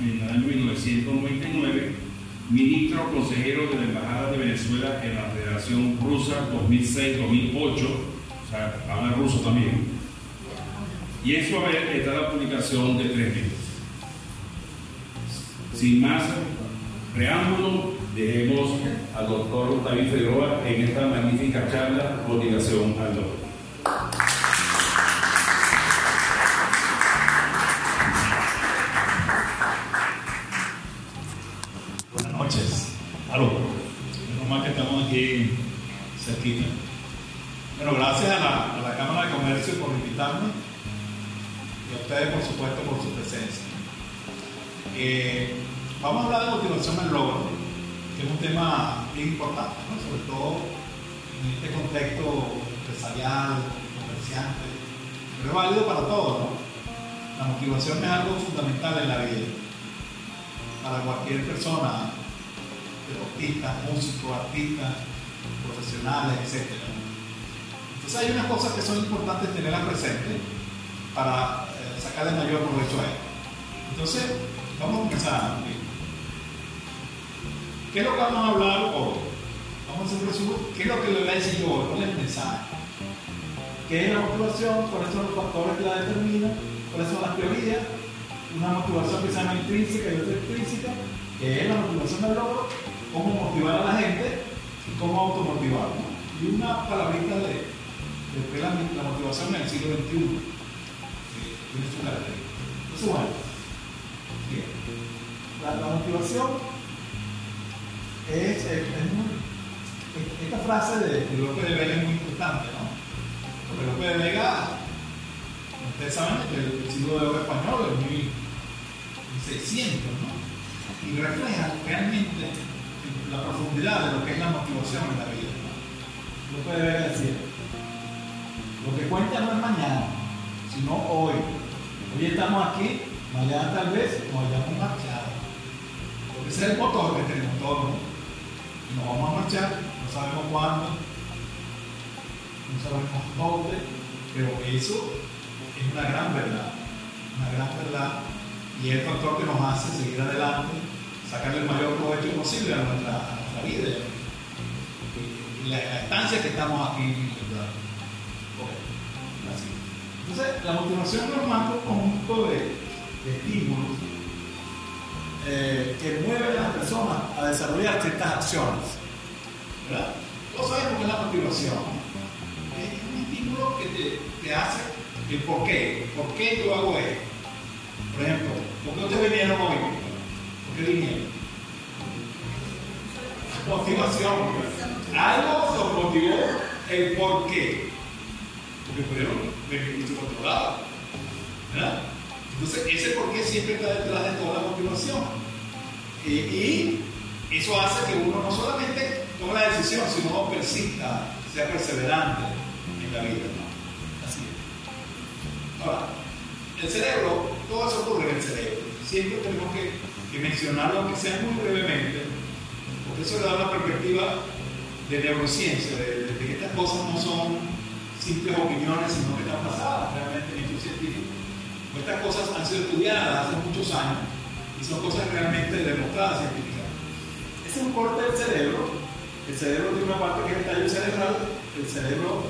en el año 1999, ministro consejero de la Embajada de Venezuela en la Federación Rusa 2006-2008, o sea, habla ruso también. Y en su haber está la publicación de tres libros. Sin más preámbulo, dejemos al doctor David Figueroa en esta magnífica charla Motivación al Logro. Bueno, gracias a la, Cámara de Comercio por invitarme y a ustedes, por supuesto, por su presencia. Eh, vamos a hablar de motivación al logro, que es un tema bien importante, sobre todo en este contexto empresarial, comerciante, pero es válido para todos. La motivación es algo fundamental en la vida para cualquier persona, deportistas, músicos, artistas, profesionales, etc. Entonces hay unas cosas que son importantes tenerlas presentes para eh, sacarle mayor provecho a esto. Entonces, vamos a empezar. ¿Qué es lo que vamos a hablar hoy? Vamos a hacer resumen. ¿Qué es lo que le voy a decir yo hoy? ¿Cuál es el mensaje? ¿Qué es la motivación? ¿Cuáles son los factores que la determinan? ¿Cuáles son las teorías? Una motivación que se llama intrínseca y otra extrínseca, que es la motivación del logro, cómo motivar a la gente cómo automotivar. ¿no? Y una palabrita de, la, motivación en el siglo XXI, tiene su característica. Entonces, bueno. La, motivación es, es- es muy- es- esta frase de, Lope de Vega es muy importante, ¿no? Porque Lope de Vega, ustedes saben que el, el siglo de oro español es 1600, ¿no? Y refleja realmente la profundidad de lo que es la motivación en la vida. ¿no? Lope de Vega decía, lo que cuenta no es mañana, sino hoy. Hoy estamos aquí, mañana tal vez nos hayamos marchado. Porque ese es el motor que tenemos todos. nos vamos a marchar, no sabemos cuándo, no sabemos dónde, pero eso es una gran verdad, una gran verdad, y es el factor que nos hace seguir adelante, sacarle el mayor provecho posible a nuestra, vida y, la, estancia que estamos aquí. Entonces, la motivación es un conjunto de, de estímulos eh, que mueven a las personas a desarrollar ciertas acciones. ¿verdad? Todos sabemos que la motivación. Es un estímulo que te, te hace el por qué. ¿Por qué yo hago esto? Por ejemplo, ¿por qué ustedes vinieron hoy? ¿Por qué vinieron? Motivación. Algo los motivó el por qué. Porque pudieron venir por otro lado. ¿verdad? Entonces, ese por qué siempre está detrás de toda la motivación. Y, eso hace que uno no solamente tome la decisión, sino persista, sea perseverante en la vida. Así es. Ahora, el cerebro, todo eso ocurre en el cerebro. Siempre tenemos que que mencionarlo, aunque sea muy brevemente, porque eso le da una perspectiva de neurociencia, de, que estas cosas no son simples opiniones, sino que están basadas realmente en hechos científicos. Estas cosas han sido estudiadas hace muchos años y son cosas realmente demostradas científicamente. Es un corte del cerebro. El cerebro tiene una parte que es el tallo cerebral, el cerebro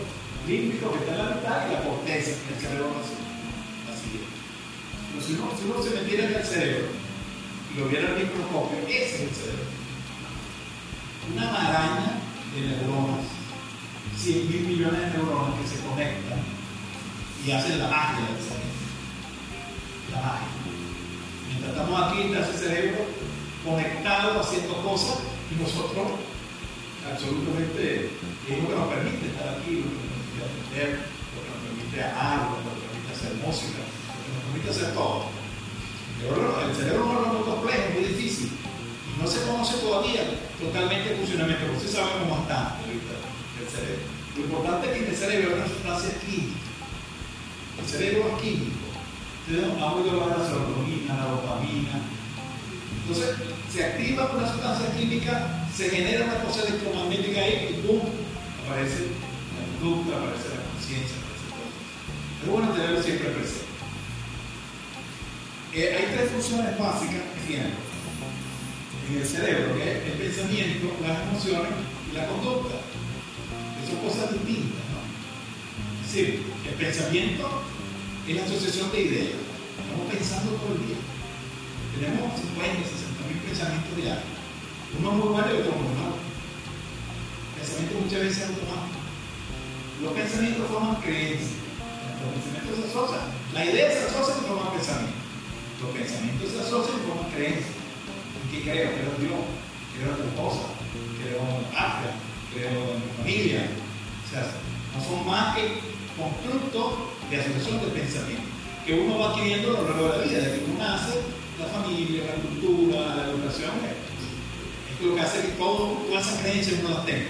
límbico que está en la mitad y la corteza, el cerebro vacío. Así es. Pero si uno, si uno se metiera en el cerebro y lo viera al microscopio, ese es el cerebro. Una maraña de neuronas, 100 mil millones de neuronas que se conectan y hacen la magia del cerebro. La magia. Mientras estamos aquí, está ese cerebro conectado, haciendo cosas, y nosotros, absolutamente, es lo que nos permite estar aquí, lo que nos permite aprender, lo que nos permite amar, lo que nos permite hacer música, lo que nos permite hacer todo. Pero el cerebro no es muy complejo, muy difícil no se conoce todavía totalmente el funcionamiento, pero sí sabemos bastante del cerebro. Lo importante es que en el cerebro hay una sustancia química. El cerebro es químico. Ustedes han oído hablar de la serotonina, la dopamina. Entonces, se activa una sustancia química, se genera una cosa electromagnética ahí y ¡pum! aparece la conducta, aparece la conciencia, aparece todo. Es bueno tenerlo siempre presente. Hay tres funciones básicas que tienen en el cerebro, que es el pensamiento, las emociones y la conducta. son cosas distintas, ¿no? Es decir, el pensamiento es la asociación de ideas. Estamos pensando todo el día. Tenemos 50, 60 mil pensamientos diarios. Uno muy bueno y otro muy malo. El pensamiento muchas veces es automático. Los pensamientos forman creencias. Los pensamientos se asocian. La idea se asocia y forman pensamiento. Los pensamientos se asocian forman creencias. ¿Qué creo? Creo en Dios, creo en tu esposa, creo en patria, creo en mi familia. O sea, no son más que constructos de asociación de pensamiento que uno va adquiriendo a lo largo de la vida, desde que uno nace, la familia, la cultura, la educación. Es lo que hace que todas esas creencias uno las tenga.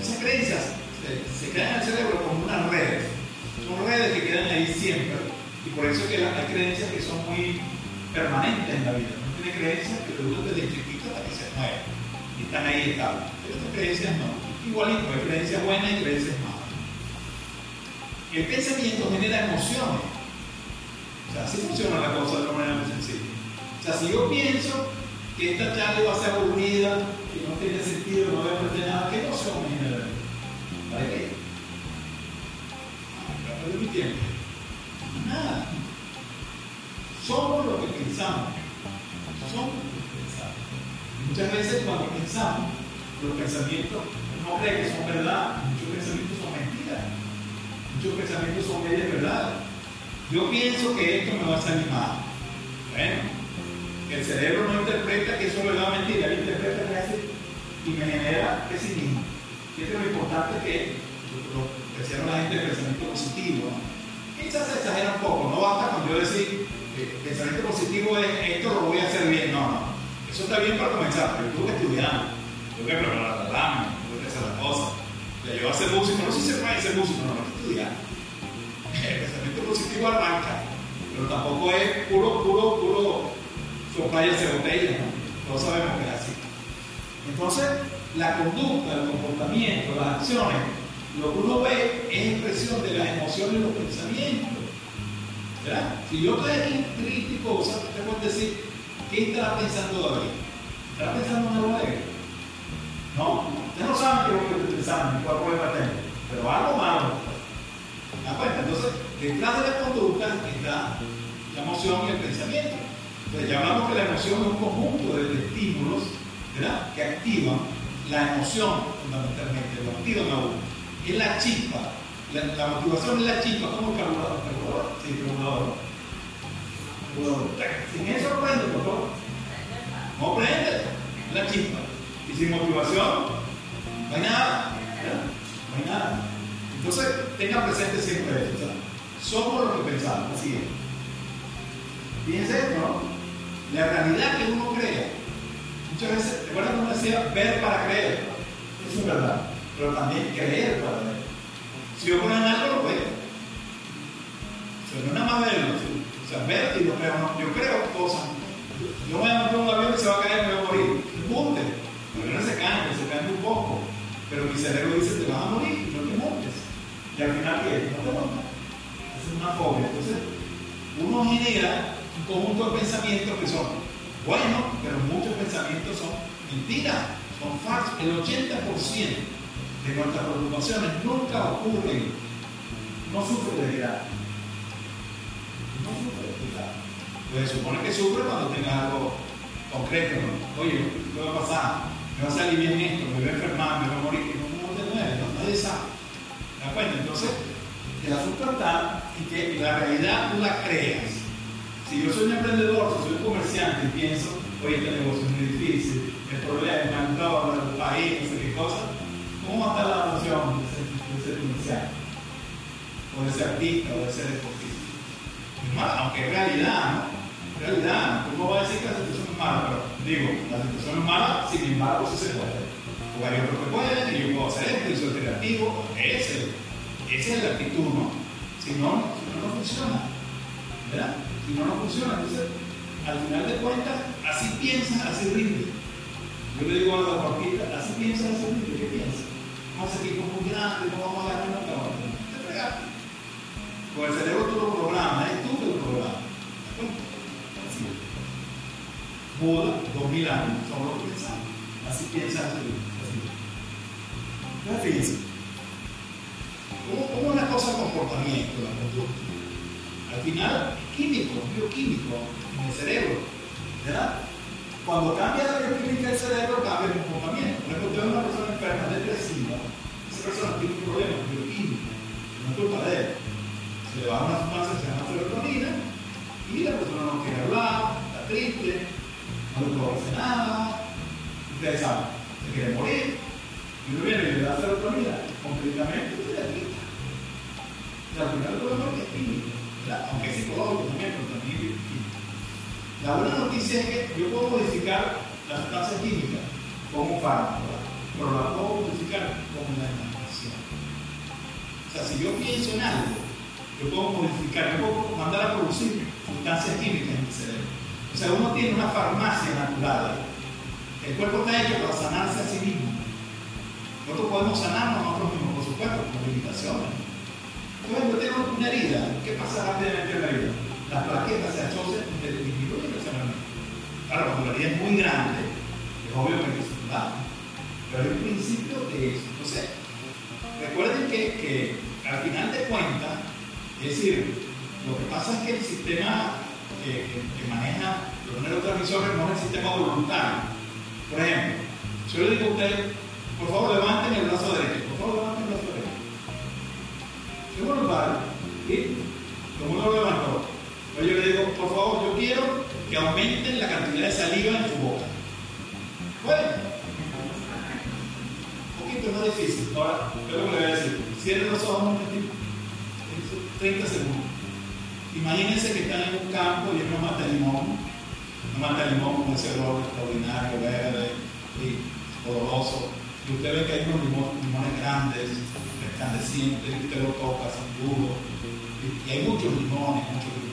Esas creencias se, crean en el cerebro como unas redes. Son redes que quedan ahí siempre. Y por eso es que hay creencias que son muy permanentes en la vida tiene creencias que duran desde chiquito hasta que se mueren y están ahí estables. Pero estas creencias no. Igualito, hay creencias buenas y creencias malas. El pensamiento genera emociones. O sea, así funciona la cosa de una manera muy sencilla. O sea, si yo pienso que esta charla va a ser aburrida, que no tiene sentido, no voy a aprender nada, ¿qué emoción me genera? ¿Para qué? Ah, para perder mi tiempo. Nada. Somos lo que pensamos son Muchas veces cuando pensamos, los pensamientos no creen que son verdad, muchos pensamientos son mentiras, muchos pensamientos son medias verdades. Yo pienso que esto me va a salir mal. Bueno, el cerebro no interpreta que eso es verdad o mentira, él interpreta que hace y me genera pesimismo. Y es lo importante que lo que hicieron la gente del pensamiento positivo. Quizás se exagera un poco, no basta con yo decir pensamiento positivo es esto lo voy a hacer bien. No, no. Eso está bien para comenzar, pero tuve que estudiar, tuve que preparar la rama, tuve que hacer las cosas. Ya yo a ser músico, no sé si se puede ser músico, no, no hay que estudiar. El pensamiento positivo arranca, pero tampoco es puro, puro, puro soplar y hacer botella, ¿no? Todos sabemos que es así. Entonces, la conducta, el comportamiento, las acciones, lo que uno ve es expresión de las emociones y los pensamientos. Si yo estoy aquí triste y cosas, te puedo decir, ¿qué estará pensando David? ¿Estará pensando en algo alegre? No, ustedes no saben qué es lo que estoy pensando, cuál problema tengo, pero algo malo. ¿Me cuenta? Entonces, detrás de la conducta está la emoción y el pensamiento. Entonces, ya hablamos que la emoción es un conjunto de, estímulos ¿verdad? que activan la emoción fundamentalmente, lo activan a uno. Es la chispa la, motivación es la chispa, como el carburador. ¿Carburador? Sí, carburador. Sin eso prende, por favor. No prende la chispa. Y sin motivación, no hay nada. No hay nada. Entonces, tengan presente siempre esto. somos lo que pensamos, así es. Fíjense esto, ¿no? La realidad que uno crea. Muchas veces, recuerdan uno decía ver para creer. Eso es verdad. Pero también creer para ver. Si yo creo en algo, lo veo. O sea, no nada más verlo. O sea, ver y lo creo. No, yo creo cosas. Yo me voy a montar un avión que se va a caer y me voy a morir. Monte. Los aviones se caen, se caen un poco. Pero mi cerebro dice, te vas a morir, no te montes. Y al final, ¿qué? No te montas. Es una fobia. Entonces, uno genera un conjunto de pensamientos que son buenos, pero muchos pensamientos son mentiras, son falsos. El 80% de nuestras preocupaciones nunca ocurren. No sufre de edad. No sufre de edad. Pues supone que sufre cuando tenga algo concreto. ¿no? Oye, ¿qué va a pasar? Me va a salir bien esto, me voy a enfermar, me voy a morir. No, no te mueres, no, nadie sabe. ¿Te das? Entonces, el asunto está y que la realidad tú la creas. Si yo soy un emprendedor, si soy un comerciante y pienso, oye, este negocio es muy difícil, el problema es el país, no sé qué cosa, ¿cómo estar la noción de ser, ser comerciante? O de ser artista, o de ser deportista. Es aunque es realidad, ¿no? Realidad, ¿cómo va a decir que la situación es mala? Pero digo, la situación es mala, sin embargo, sí se puede. O hay otros que pueden, y yo puedo hacer esto, y soy creativo, ese, esa es la actitud, ¿no? Si no, si no, no funciona. ¿Verdad? Si no, no funciona. Entonces, al final de cuentas, así piensas, así rinde. Yo le digo a los deportistas, así piensas, así rinde. ¿Qué piensas? A seguir como muy grande, no vamos a ganar nunca. Te fregaste. Con el cerebro tú lo programas, es tú que lo programas. Así. Buda, dos mil años, solo pensando. Así piensa, así. Entonces, fíjense. ¿Cómo, ¿Cómo es la cosa del comportamiento, la conducta? Al final, es químico, bioquímico en el cerebro. ¿Verdad? Cuando cambia la bioquímica del cerebro, cambia el comportamiento. Por ejemplo, usted es una persona enferma, depresiva, esa persona tiene un problema bioquímico, no es culpa de él. Se le baja una sustancia que se llama serotonina y la persona no quiere hablar, está triste, no le hacer nada. Ustedes saben, se quiere morir. Y uno viene y le da serotonina, completamente se la quita. Y al final el problema es químico, ¿verdad? aunque es psicológico también, pero también es químico. La buena noticia es que yo puedo modificar la sustancia química un fármaco, pero la puedo modificar con una imaginación. O sea, si yo pienso en algo, yo puedo modificar, yo puedo mandar a producir sustancias químicas en mi cerebro. O sea, uno tiene una farmacia natural. El cuerpo está hecho para sanarse a sí mismo. Nosotros podemos sanarnos nosotros mismos, por supuesto, con limitaciones. Por ejemplo, tengo una herida. ¿Qué pasa rápidamente en la herida? Las plaquetas se achocen y disminuyen el sanamiento. Claro, cuando la herida es muy grande, es obvio que que daño. Pero hay un principio de eso. Entonces, recuerden que, que al final de cuentas, es decir, lo que pasa es que el sistema que, que, que maneja los neurotransmisores no es el sistema voluntario. Por ejemplo, si yo le digo a usted, por favor, levanten el brazo derecho. Por favor, levanten el brazo derecho. Es voluntario. ¿Y? Como uno lo levantó. Yo le digo, por favor, yo quiero que aumenten la cantidad de saliva en su boca. Bueno. Un poquito más difícil. Ahora, yo lo que le voy a decir. Cierren los ojos un momentito. 30 segundos. Imagínense que están en un campo y hay una mata de limón. Una mata de limón con ese olor extraordinario, verde y oloroso y usted ve que hay unos limones, limones grandes, resplandecientes, usted lo toca, son duros, y hay muchos limones, muchos limones.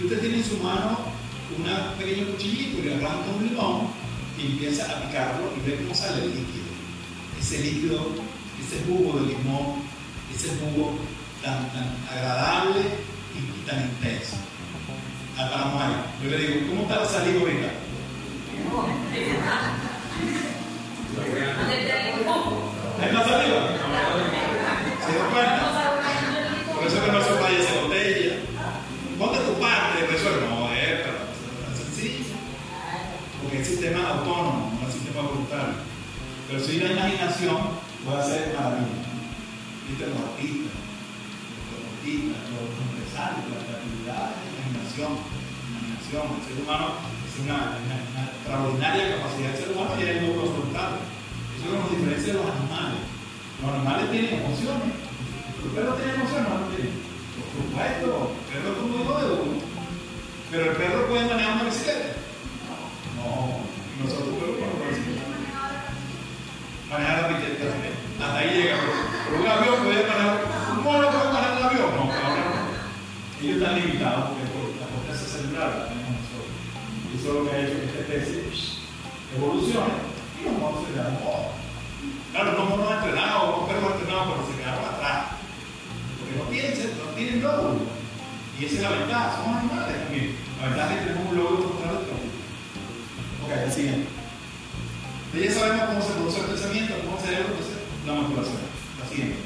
Y usted tiene en su mano un pequeño cuchillito y arranca un limón y empieza a picarlo y ve cómo sale el líquido. Ese líquido, ese jugo de limón, ese jugo tan, tan agradable y, tan intenso. Ah, paramos ahí. Yo le digo, ¿cómo está la saliva ahorita? ¿Hay más saliva? ¿Se dio cuenta? Por eso que no se vaya sistema autónomo, no es sistema voluntario. Pero si la imaginación puede hacer maravillas. ¿Viste? Los artistas, los deportistas, los empresarios, la creatividad, la imaginación. imaginación. El ser humano es una, extraordinaria capacidad del ser humano y es lo voluntario. Eso nos diferencia de los animales. Los animales tienen emociones. ¿El perro tiene emociones? No, no tiene. Por supuesto, el perro es hijo de uno. Pero el perro puede manejar una bicicleta. No, y nosotros podemos manejar la bicicleta. Hasta ahí llega. Pero un avión puede manejar. Un mono puede manejar un avión. No, no. Ellos están limitados porque por la potencia cerebral tenemos nosotros. Y eso es lo que ha hecho que esta especie evolucione y los monos se quedaron modos. Claro, los monos entrenados, los perros entrenados, pero se quedaron atrás. piensen, no tienen lóbulos. Y esa es la ventaja, somos animales. La ventaja es que tenemos un lóbulo contrario. Ok, el siguiente. Ya sabemos cómo se produce el pensamiento, cómo se debe producir la motivación. La siguiente.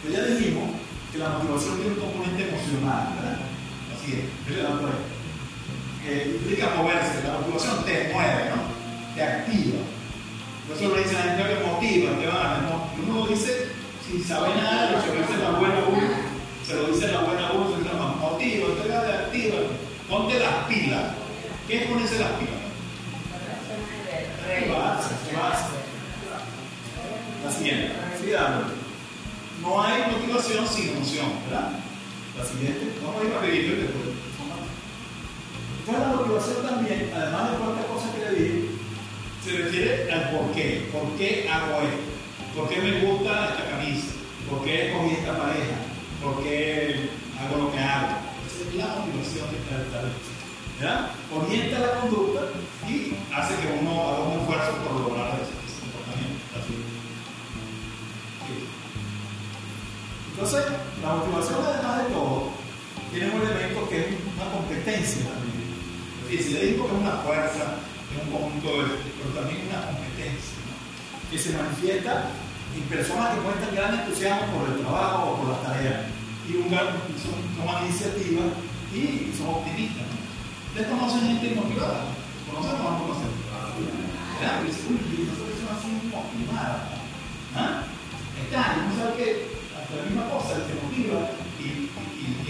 Entonces ya dijimos que la motivación tiene un componente emocional, ¿verdad? La siguiente. Que implica moverse, la motivación te mueve, ¿no? Te activa. Por eso lo dice la gente que motiva, te va, ¿no? Uno dice, si sabe nada, lo dice la buena uno, se lo dice la buena uno, se llama motiva, te activa, ponte las pilas. ¿Qué es ponerse las pilas? Siguiente, No hay motivación sin emoción, ¿verdad? La siguiente, vamos a ir rapidito y después. Entonces la motivación también, además de cuántas cosas que le dije, se refiere al por qué. ¿Por qué hago esto? ¿Por qué me gusta esta camisa? ¿Por qué escogí esta pareja? ¿Por qué hago lo que hago? Esa es la motivación de esta ¿Ya? Orienta la conducta y hace que uno haga un esfuerzo por lograr Entonces, la motivación, además de todo, tiene un elemento que es una competencia también. Es decir, le digo que es una fuerza, es un conjunto de pero también una competencia que se manifiesta en personas que muestran gran entusiasmo por el trabajo o por las tareas y un son, toman iniciativa y son optimistas. ¿no? Ustedes conocen gente motivada, conocen o no conocen. ¿Verdad? Uy, esa persona así motivada. ¿Ah? Está, uno sabe hasta la misma cosa, el que motiva y,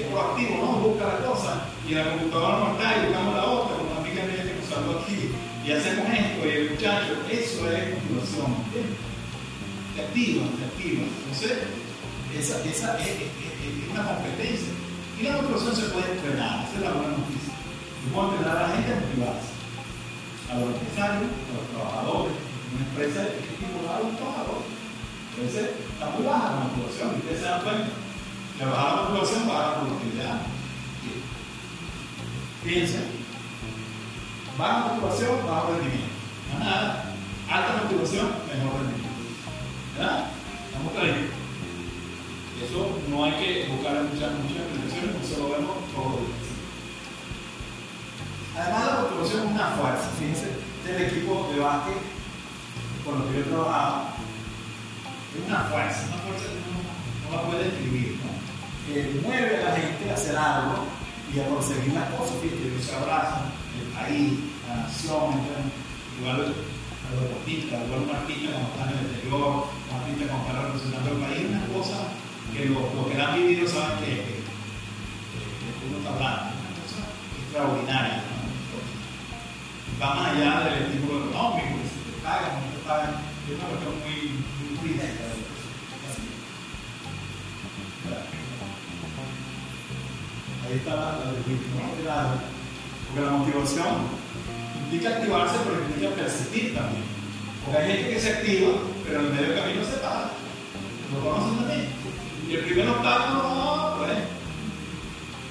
es proactivo, ¿no? Busca la cosa y la computadora no está y buscamos la otra, como amiga mía que nos saludó aquí y hacemos esto, y el muchacho, eso es motivación, ¿entiendes? Te activa, te activa. Entonces, esa, esa es, es, es, una competencia. Y la motivación se puede entrenar, esa es la buena noticia. Y puedo entrenar a la gente a motivarse. A los empresarios, a los trabajadores. Una empresa que estimular a los trabajadores. Entonces, está muy baja la motivación, y ustedes se dan cuenta. Que baja la motivación, baja la productividad. Piensen Baja motivación, bajo rendimiento. Nada. Alta motivación, mejor rendimiento. ¿Verdad? ¿Estamos claros? Eso no hay que buscar muchas, muchas explicaciones, porque eso lo vemos todos los días. Además, la motivación es una fuerza. Fíjense, del equipo de básquet con los que yo he es una fuerza, una fuerza que uno no la puede describir, ¿no? que mueve a la gente a hacer algo y a conseguir las cosas, fíjense, ellos se abrazan, el país, la nación, igual a los deportistas, igual un artista cuando está en el exterior, un artista cuando está representando el país, una cosa que los lo que han vivido saben que, que, que uno está hablando, una cosa extraordinaria. ¿no? Va más allá del estímulo económico, que si te pagan no te pagan, es una cuestión muy. Ahí está la, la, la, porque la motivación implica activarse, pero implica persistir también. Porque hay gente que se activa, pero en el medio camino se para. ¿Lo conocen también? Y el primer obstáculo, no, pues.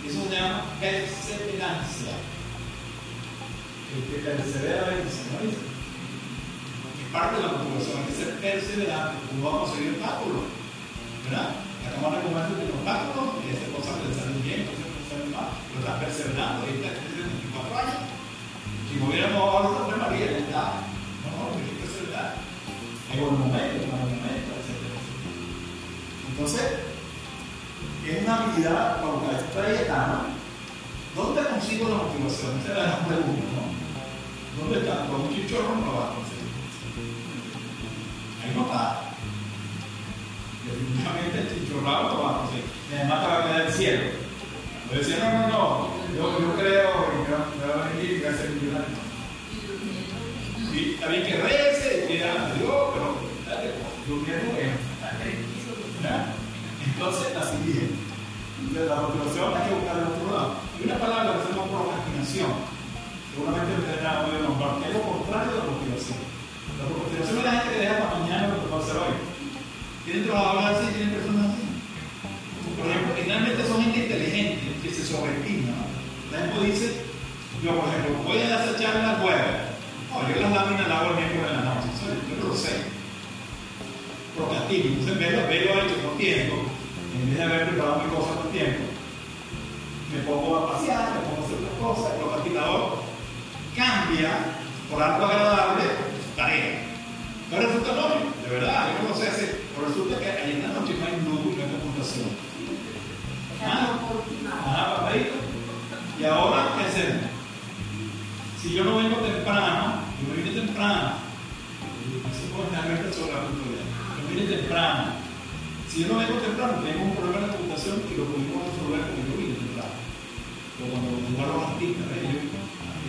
Eso se llama perseverancia. El que persevera vence, parte de la motivación, hay que ser perseverante. Uno va a conseguir obstáculos, ¿verdad? La cámara argumentos tiene obstáculos y esas cosas que le salen bien, cosas que mal, pero estás perseverando y estás 24 años. Si no hubiéramos ahora Santa María, está. No, no, hay que perseverar. En buen momento, en buen momento, etc. Entonces, es una habilidad buscar esta etapa. ¿Dónde consigo la motivación? Esa es la pregunta, ¿no? ¿Dónde está? Con un chichorro no va a está. Definitivamente el chichorrado lo a conseguir. Y además te va a quedar el cielo. Yo decía, no, no, no, yo, yo creo que me va a venir y voy a ser millonario. Y bien que rece, pida a Dios, pero dale, durmiendo bien. Entonces, así bien. La motivación hay que buscar en otro lado. Y una palabra que se llama procrastinación. Seguramente ustedes han oído nombrar, que es lo contrario de la motivación. La procrastinación es la gente que deja para mañana lo que va a hacer hoy. ¿Tienen trabajadores así? ¿Tienen personas así? Por ejemplo, finalmente son gente inteligente, que se sobreestima. ¿no? La gente dice, yo por ejemplo, voy a hacer charlas web. No, yo las láminas las hago el miércoles de la noche. Yo no lo sé. Procrastino. Entonces veo, veo hecho con tiempo. En vez de haber preparado mi cosa con tiempo, me pongo a pasear, me pongo a hacer otras cosas, el procrastinador cambia por algo agradable tarea. No resulta lógico, de verdad, yo no lo sé hacer, pero resulta que ahí en la noche no hay y no hay computación. Ah, ah, papadito. Y ahora, ¿qué hacemos? Si yo no vengo temprano, yo me vine temprano, eso puede estar sobre la cultura, yo vine temprano. Si yo no vengo temprano, tengo un problema de computación y lo podemos resolver como yo vine temprano. Pero cuando jugaron las pistas, ellos,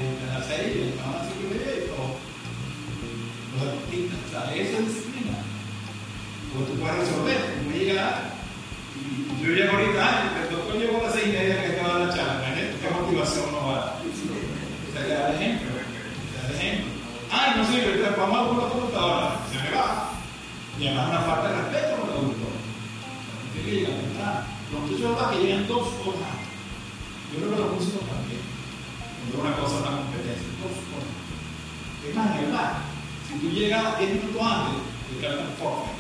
a las 6, estaban así que los artistas, o sea, esa disciplina. Porque tú puedes resolver, tú llegar y yo llego ahorita, el doctor llegó a las 6 y media que estaba la charla, ¿qué motivación no va? O sea, le da el ejemplo, le da el ejemplo. Ay, no sirve, vamos a una computadora, se me va. Y además una falta de respeto con el auditor. Tiene que llegar temprano. Los muchachos ahora que llegan dos horas. Yo creo que los músicos también. No es una cosa, una competencia, dos horas. Es más, es verdad. Si tú llegas 10 minutos antes, te quedas conforme.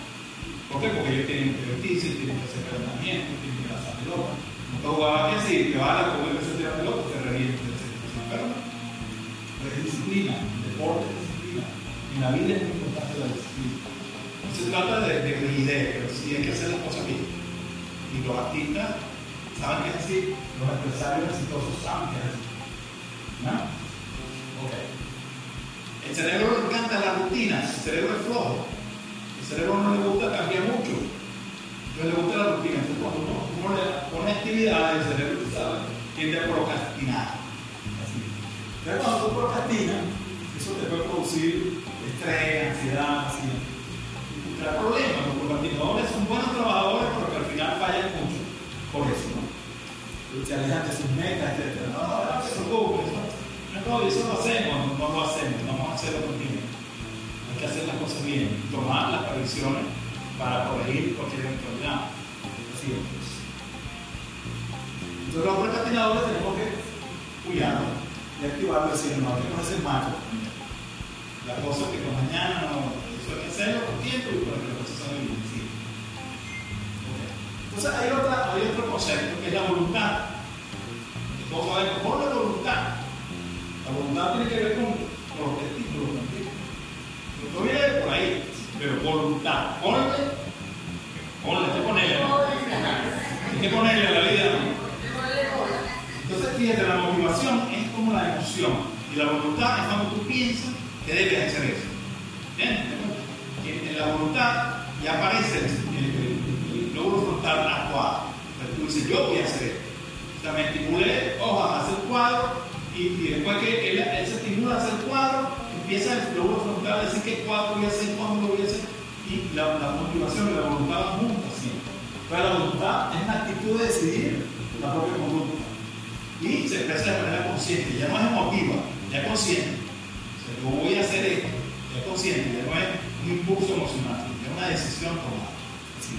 ¿Por qué? Porque ellos tienen que divertirse, tienen que hacer calentamiento, tienen que lanzar pelota. No te jugaba que así, te vas a la comer que se tira pelota, te revienta, etc. Pero es disciplina, deporte, disciplina. En la vida es muy importante la disciplina. No se trata de, de rigidez, pero sí hay que hacer las cosas bien. Y los artistas saben que es así, los empresarios exitosos saben que es así. ¿No? Ok. El cerebro le encanta las rutinas, el cerebro es flojo. El cerebro no le gusta cambiar mucho. No le gusta la rutina. Entonces, cuando uno, le pone actividades, el cerebro, sabes, tiende a procrastinar. Entonces, cuando tú procrastinas, eso te puede producir estrés, ansiedad, así. Problemas. Los procrastinadores son buenos trabajadores, pero que al final fallan mucho. Por eso, ¿no? Se sus metas, etc. No, no, no se preocupe. No, eso lo hacemos, no, no lo hacemos, a hacerlo contigo. Hay que hacer las cosas bien, tomar las previsiones para corregir cualquier eventualidad. Así es. Entonces los procrastinadores tenemos que cuidarnos y activarlo decir, no, tenemos que hacer macho. La cosa que con mañana no, eso hay que hacerlo con tiempo y para que las cosas salgan bien. Sí. Entonces hay, otra, hay otro concepto que es la voluntad. Todos sabemos, ¿cómo es la voluntad? La voluntad tiene que ver con los testículos también. No viene por ahí, pero voluntad. Ponle, ponle, hay que ponerle. Hay que ponerle la vida. Entonces, fíjate, la motivación es como la emoción. Y la voluntad es cuando tú piensas que debes hacer eso. ¿Bien? En la voluntad ya aparece el, lóbulo frontal actuado. Entonces tú dices, yo voy a hacer esto. O sea, me estimulé, a hacer cuadro y, después que él, él, se estimula a hacer cuadro, empieza el lóbulo frontal a decir qué cuadro voy a hacer, cuándo lo voy a hacer, y la, la motivación y la voluntad van juntas siempre. Pero la voluntad es una actitud de decidir la propia conducta. Y se expresa de manera consciente, ya no es emotiva, ya es consciente. O sea, yo voy a hacer esto, ya es consciente, ya no es un impulso emocional, ya es una decisión tomada. Así.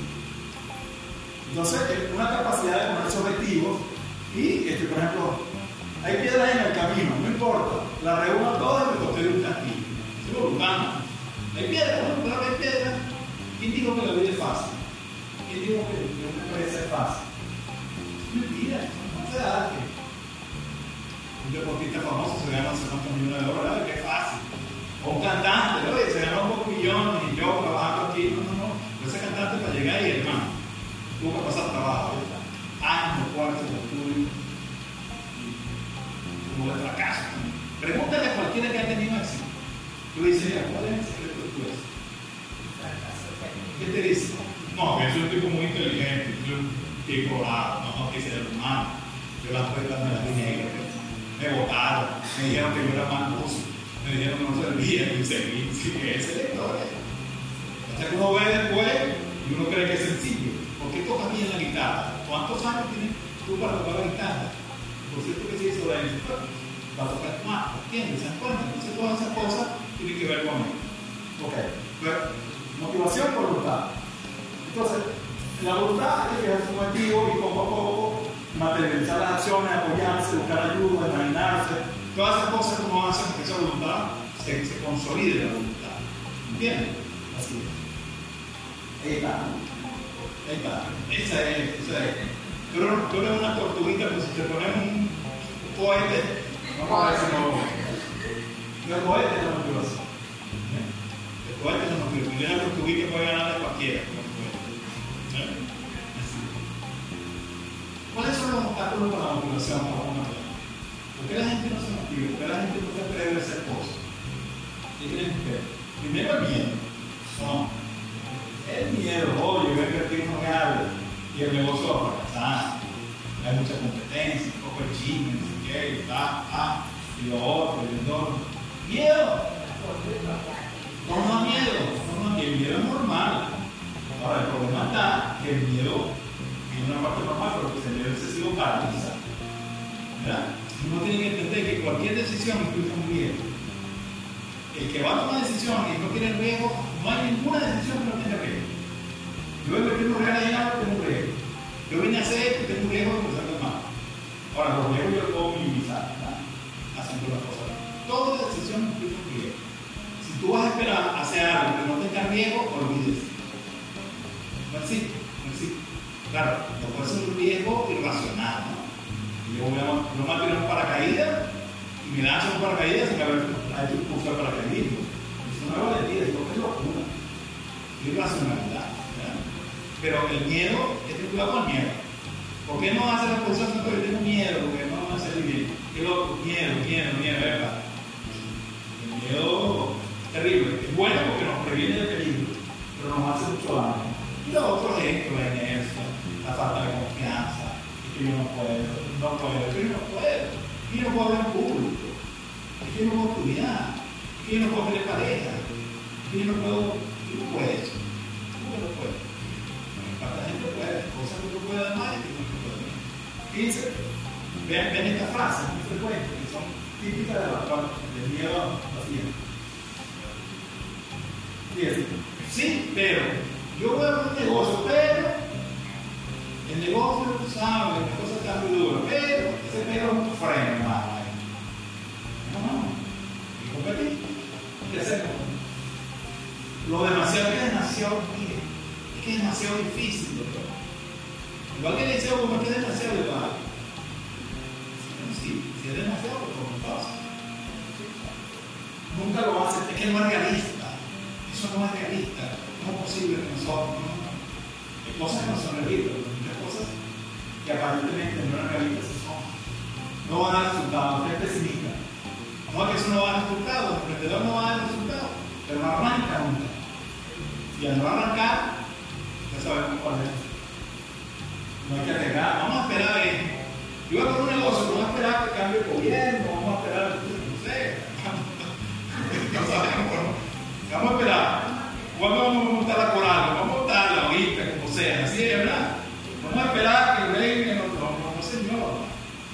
Entonces, una capacidad de ponerse objetivos y, este, por ejemplo, hay piedras en el camino, no importa. La reúno todas y me construyo un castillo. Soy voluntad. Hay piedras, bueno, claro hay piedras. ¿Quién dijo que la vida es fácil? ¿Quién dijo que una empresa es fácil? Es mentira, no da que un deportista famoso se gana no sé cuántos millones de dólares, que es fácil. O un cantante, oye, se ganó un poco millones y yo trabajando aquí, no, no, no. Ese cantante para llegar ahí, hermano, tuvo que pasar trabajo, ¿verdad? Años, cuartos de estudio como de fracaso. Pregúntale a cualquiera que ha tenido éxito. Tú dices, ¿cuál es el secreto de tu éxito? ¿Qué te dice? No, que yo soy un tipo muy inteligente, soy un tipo raro, no, que ser humano. Yo las puertas me las di me votaron, me dijeron que yo era mal músico, me dijeron que no servía, y seguí, sí, que es la. Hasta que uno ve después y uno cree que es sencillo. ¿Por qué tocas bien la guitarra? ¿Cuántos años tienes tú para tocar la guitarra? Por cierto que se hizo la va a tocar más, ¿entiendes? ¿Se dan? Entonces todas esas cosas tienen que ver con él. Ok, pero motivación, voluntad. Entonces, la voluntad es es un objetivo y poco a poco materializar las acciones, apoyarse, buscar ayuda, imaginarse. Todas esas cosas que uno hace que esa voluntad se, se consolide la voluntad. ¿Entiendes? Así es. Ahí está. Ahí está. Esa es, esa es. Tú eres, tú eres una tortuguita, pues si te ponemos un cohete, vamos a no. El cohete la motivación. El cohete es la motivación. Una tortuguita puede ganar de cualquiera. con el cohete. ¿eh? ¿Cuáles son los obstáculos para la motivación para una persona? ¿Por qué la gente no se motiva? ¿Por qué la gente no se atreve a hacer cosas? ¿Qué creen ustedes? Primero el miedo. No. El miedo, oye, ver que el tipo no me hable y el negocio va a fracasar. Hay mucha competencia, un poco de chisme, no sé qué, y ta, ta, y lo otro, y el entorno. Miedo. No miedo. No da. El miedo es normal. Ahora, el problema está que el miedo tiene una parte normal, pero que el miedo excesivo paraliza. ¿Verdad? Uno tiene que entender que cualquier decisión implica un riesgo. El que va a tomar decisión y no tiene riesgo, no hay ninguna decisión que no tenga riesgo. Yo he metido un real allá, tengo un riesgo. Yo vine a hacer esto tengo riesgo de salga mal. Ahora, los riesgos los puedo minimizar, ¿verdad? haciendo las cosas. Toda decisión implica un riesgo. Si tú vas a esperar a hacer algo que no tenga riesgo, olvídese. No existe, no existe. Claro, no puede ser un riesgo irracional, ¿no? Yo voy a, yo me tiro un paracaídas y me lanzo un paracaídas sin haber hecho un curso de paracaidismo. Eso no es valentía, eso es locura. Irracionalidad. ¿verdad? Pero el miedo, es que con el miedo. ¿Por qué no hace las cosas porque tengo miedo? Porque no va a salir bien. Qué loco, miedo, miedo, miedo, ¿verdad? El miedo terrible. Es bueno porque nos previene del peligro, pero nos hace mucho daño. Y lo otro es la inercia, la falta de confianza, es yo no puedo, no puedo, es yo no puedo, es yo no puedo hablar en público, es yo no puedo estudiar, es que yo no puedo tener pareja, es yo no puedo, yo no puedo eso, ¿cómo que no puedo? Gente puede, cosas que no puede más y no. Fíjense, ven, ven estas frases muy que son típicas de la del miedo a sí, pero yo voy a un negocio, pero el negocio, tú sabes, las cosas están muy duras, pero ese pero hermano. No, no, y competir. ¿Qué hacemos? Lo demasiado que es demasiado bien, es que es demasiado difícil, doctor. Igual que le decía, como que es demasiado elevado. Sí, si es demasiado, pues no pasa. Nunca lo hace, es que no es realista. Eso no es realista. ¿Cómo es posible que nosotros no? Hay cosas que no son realistas, muchas cosas que aparentemente no eran realistas son. No van a dar resultados, es pesimista. No que eso no va a dar resultados, el emprendedor no va a dar resultados, pero no arranca nunca. Y al no arrancar, ya sabemos cuál es. No hay que arriesgar, vamos a esperar a. Yo voy a poner un negocio, vamos a esperar que cambie el gobierno, vamos a esperar, no sé, no sabemos, vamos a esperar. ¿Cuándo vamos a montar la coral? Vamos a montarla ahorita, como sea, así es, ¿verdad? Vamos a esperar que el rey no, no, no, no señor.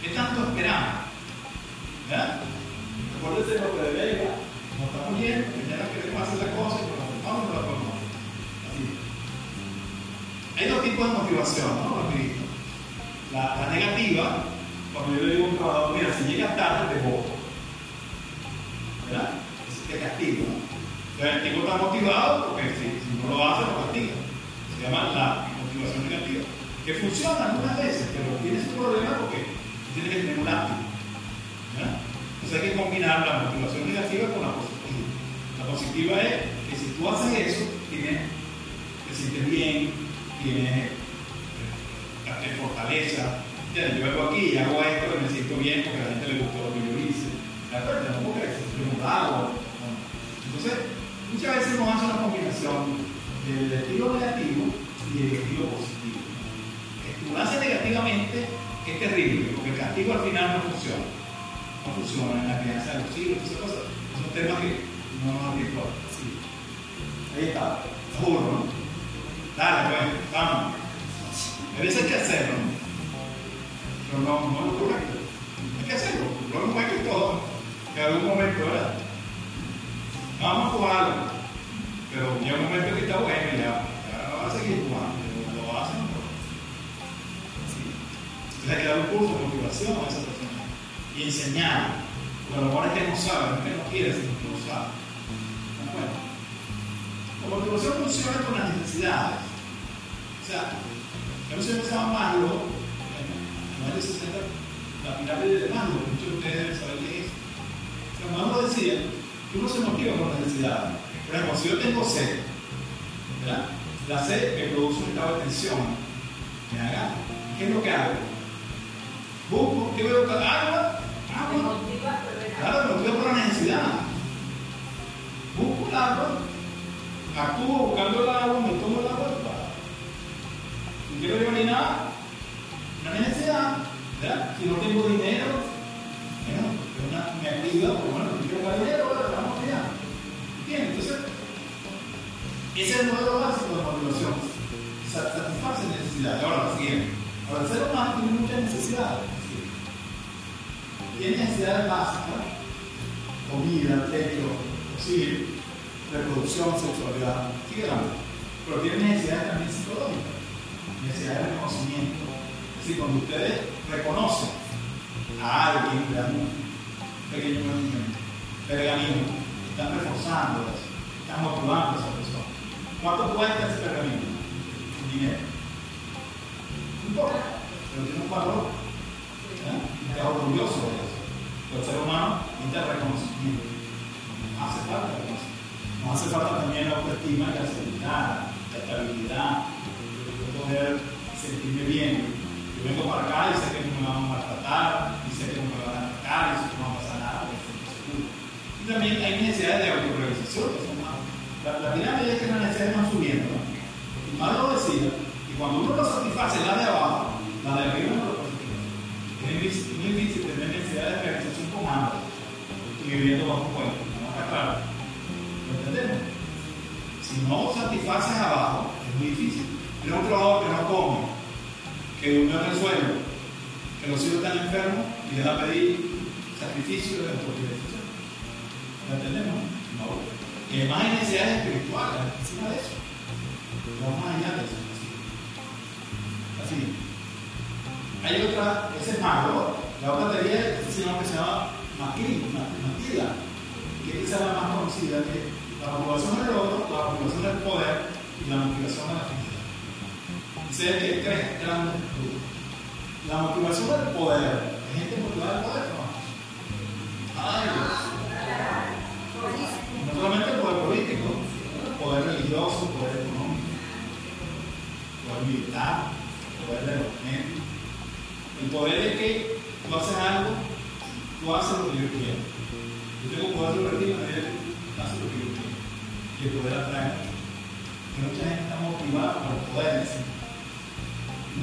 ¿Qué tanto esperamos? ¿Verdad? Acuérdense lo que de Vega, nos estamos yendo, mañana queremos hacer la cosa, pero vamos a la forma. Así. Hay dos tipos de motivación, ¿no? La, la negativa, cuando yo le digo a un trabajador, mira, si llegas tarde te voto. ¿Verdad? Te castigo, ¿no? Entonces el tipo está motivado porque si, no lo hace, lo castiga. Se llama la motivación negativa. Que funciona algunas veces, pero tiene su problema porque tiene que tener un lápiz. Entonces hay que combinar la motivación negativa con la positiva. La positiva es que si tú haces eso, tienes, te sientes bien, tienes te fortaleza. Yo vengo aquí y hago esto y me siento bien porque a la gente le gustó lo que yo hice. La verdad, no porque yo no hago. Entonces, muchas veces nos hace una combinación del estilo negativo y del estilo positivo. Haces negativamente es terrible, porque el castigo al final no funciona. No funciona en la crianza de los hijos, esas cosas. Son temas que no nos habituamos. Sí. Ahí está. Seguro, ¿no? Dale, pues, vamos. A veces hay que hacerlo, pero no, no lo correcto. Hay que hacerlo, lo hemos hecho todo, en algún momento, ¿verdad? Vamos a jugarlo, pero llega un momento que está bueno y ya, ya va a seguir jugando, pero lo hacen no. Sí. Entonces hay que dar un curso de motivación a esa persona y enseñar, porque lo mejor es que no sabe, no es que no quiere, sino que no sabe. ¿De acuerdo? La motivación funciona con las necesidades. O sea, yo no sé se llama Maslow, en de 60, la pirámide de Maslow, muchos de ustedes saben qué es. O sea, Maslow decía que uno se motiva con necesidades. Por ejemplo, si yo tengo sed, ¿verdad? La sed me produce un estado de tensión, me. ¿Qué es lo que hago? Busco, ¿qué voy a buscar? Agua, agua. Claro, me motiva por la necesidad. Busco el agua, actúo buscando el agua, me tomo el agua No quiero nada, una necesidad, ¿verdad? Si no tengo dinero, bueno, una, me activa, pues bueno, no quiero dinero, ¿verdad? vamos allá. Bien, entonces, ese es el modelo básico de motivación. Satisface necesidades. Ahora, la siguiente. Ahora, el ser humano tiene muchas necesidades. Tiene necesidades básicas, comida, techo, sí, reproducción, sexualidad, dando. Pero tiene necesidades también psicológicas, necesidades de reconocimiento. Es decir, cuando ustedes reconocen a alguien, le dan un pequeño pergamino, están reforzando eso, están motivando persona. ¿Cuánto cuesta ese pergamino? Dinero. Un poco, pero tiene un valor. ¿eh? Orgulloso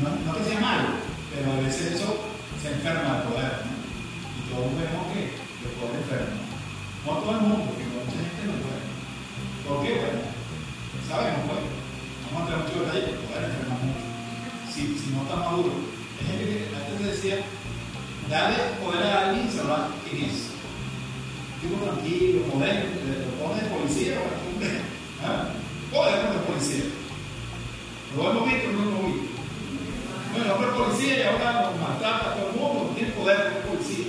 No, no que sea malo, pero a veces eso se enferma el poder. ¿no? Y todos vemos que el poder enferma. No todo el mundo, porque mucha gente no puede. ¿Por qué? Bueno, sabemos, pues. Vamos a entrar mucho detalle, porque el poder enferma mucho. Si, si no está maduro. Hay gente que antes decía, dale poder a alguien y sabrá quién es. Tipo tranquilo, poder, lo pone de policía, ¿ah? poder de policía. Lo hemos visto, no lo hemos visto. Bueno, hombre policía y ahora maltrata a todo el mundo, tiene poder como policía.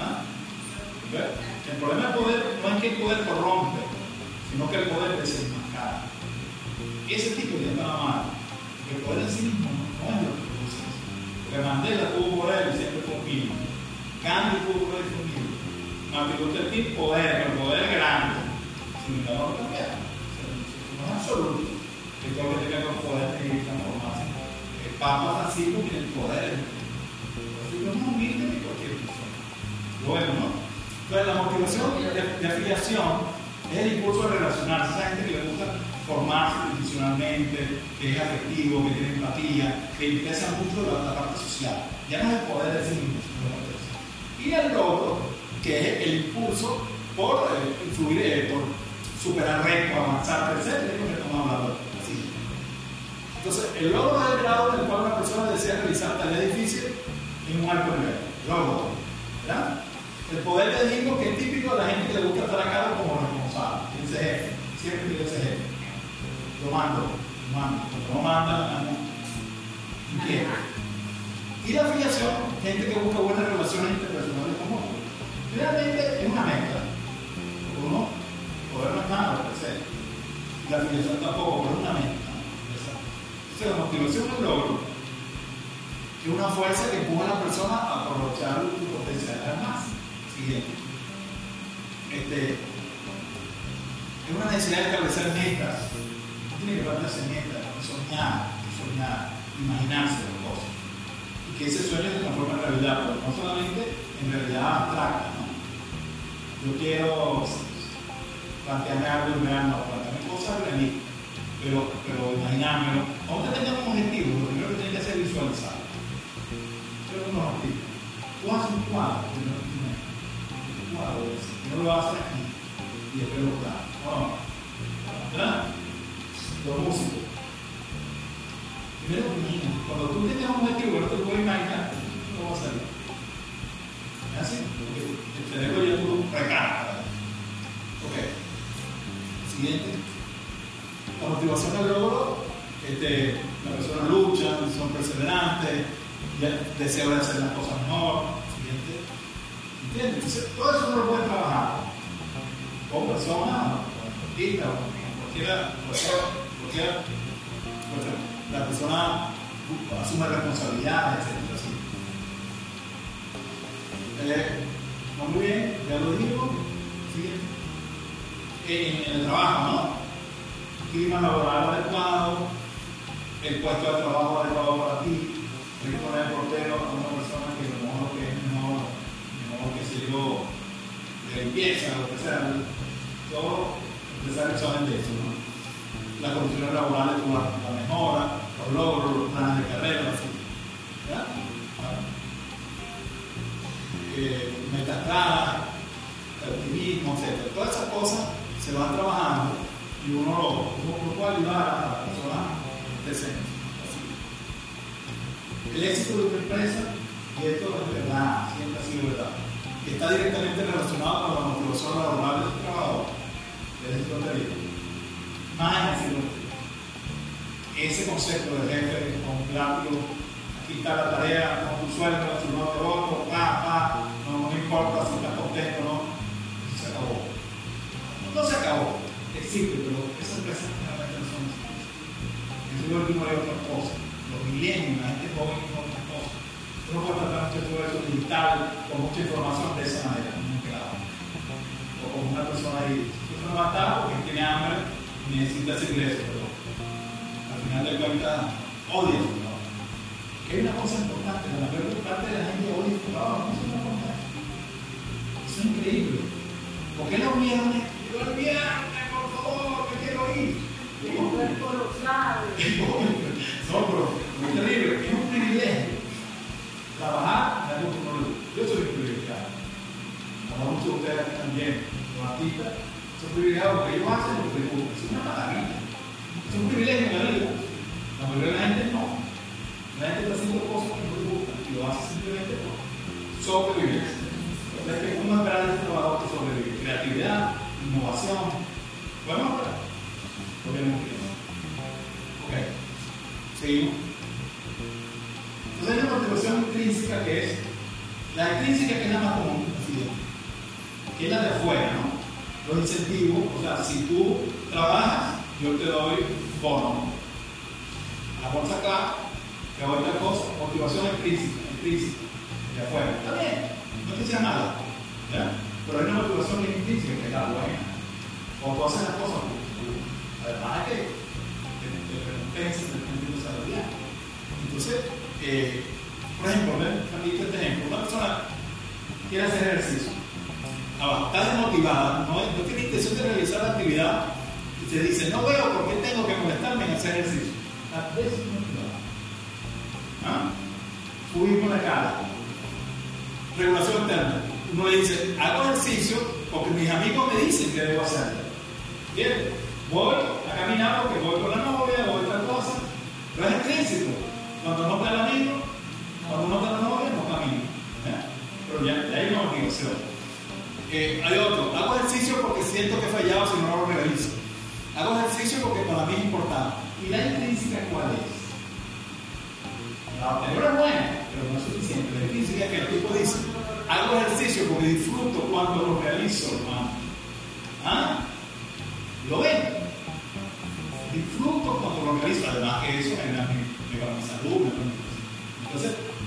¿ah? El problema del poder no es que el poder corrompe, sino que el poder desenmascara. Ese tipo de nada mal. El poder en sí mismo no es lo que produce. Porque Mandela tuvo poder y siempre fue humilde. Gandhi tuvo poder y fue humilde. Martin Luther poder, pero poder grande. Sin embargo, no. No es absoluto. Que todo lo que tenga con poder tiene que transformarse. Papa Francisco tiene el poder. Francisco es más humilde que cualquier persona. Bueno, ¿no? Entonces, la motivación de, afiliación es el impulso de relacionarse. Esa gente que le gusta formarse institucionalmente, que es afectivo, que tiene empatía, que interesa mucho la, parte social. Ya no es el poder de sí mismo. Y el otro, que es el impulso por eh, influir, eh, por superar retos, avanzar, etc. Es lo que estamos hablando. Entonces, el logro es el grado en el cual una persona desea realizar tareas difíciles en un alto nivel. Logro. ¿verdad? El poder de digo que es típico de la gente que le gusta estar a cargo como responsable. Tiene ese jefe. Siempre tiene ese jefe. Lo mando, lo mando. Cuando no manda, anda. Y la afiliación, gente que busca buenas relaciones interpersonales con otros. Realmente es una mezcla. Uno, poder no es malo, per se. Y la afiliación tampoco, pero es una mezcla. Esa es la motivación al logro es una fuerza que empuja a la persona a aprovechar su potencial más. Siguiente. Este, es una necesidad de establecer metas. No tiene que plantearse metas, soñar, soñar, imaginarse las cosas. Y que ese sueño se transforme en realidad, pero no solamente en realidad abstracta. ¿no? Yo quiero plantearme algo en verano, plantearme cosas realistas, pero, pero imaginármelo. Aunque tengamos un objetivo, lo primero que tiene que hacer es visualizar. Pero un objetivo. Tú haces un cuadro, un cuadro, no lo haces aquí y después lo das. No, ¿verdad? Los músicos. Primero cuando tú tienes un objetivo, no te puedes imaginar, no va a salir. ¿Es así? Porque el cerebro ya tú recarga. Ok. Siguiente. La motivación al logro, este, la persona lucha, son perseverantes, desea hacer las cosas mejor. ¿Entiendes? Entonces, todo eso uno lo puede trabajar con personas, con artistas, con cualquiera, cualquiera, cualquiera, la persona asume responsabilidades, etc. Eh, muy bien, ya lo digo. Siguiente en, el trabajo, ¿no? Clima laboral adecuado, el puesto de trabajo adecuado para ti, hay que poner portero a una persona que a lo mejor que es mejor, mejor que se yo de limpieza, lo que sea, todos los empresarios saben de eso, ¿no? Las condiciones laborales, la mejora, los logros, los planes de carrera, así. ¿Ya? Eh, metas optimismo, etc. Todas esas cosas se van trabajando y uno lo, uno puede ayudar a El éxito de una empresa, y esto es verdad, siempre ha sido verdad, está directamente relacionado con la motivación laboral del trabajador, del éxito de vida. Más ese concepto de jefe con cambio, aquí está la tarea, con tu sueldo, tu nuevo de otro, pa, pa, no, no importa si estás contento o no, se acabó. No se acabó, existe, pero esas empresas realmente no son Eso es lo último hay otra cosa. Los milenios, la gente joven es otra cosa. Uno puede tratar mucho todo eso digital, con mucha información de esa manera, claro. O como una persona ahí, eso no va a porque tiene hambre y necesita ese ingreso, pero al final del cuentas odia su trabajo. Que hay una cosa importante, la mayor parte de la gente odia su trabajo, no es importante. Eso es increíble. ¿Por qué no viernes el viernes, por favor, me quiero ir. No, pero es terrible, es un privilegio. Trabajar en algo que no Yo soy privilegiado. Como muchos de ustedes también, los artistas, son privilegiados porque ellos hacen lo que les gusta. Un privilegio en la vida. La mayoría de gente no. La gente está haciendo cosas que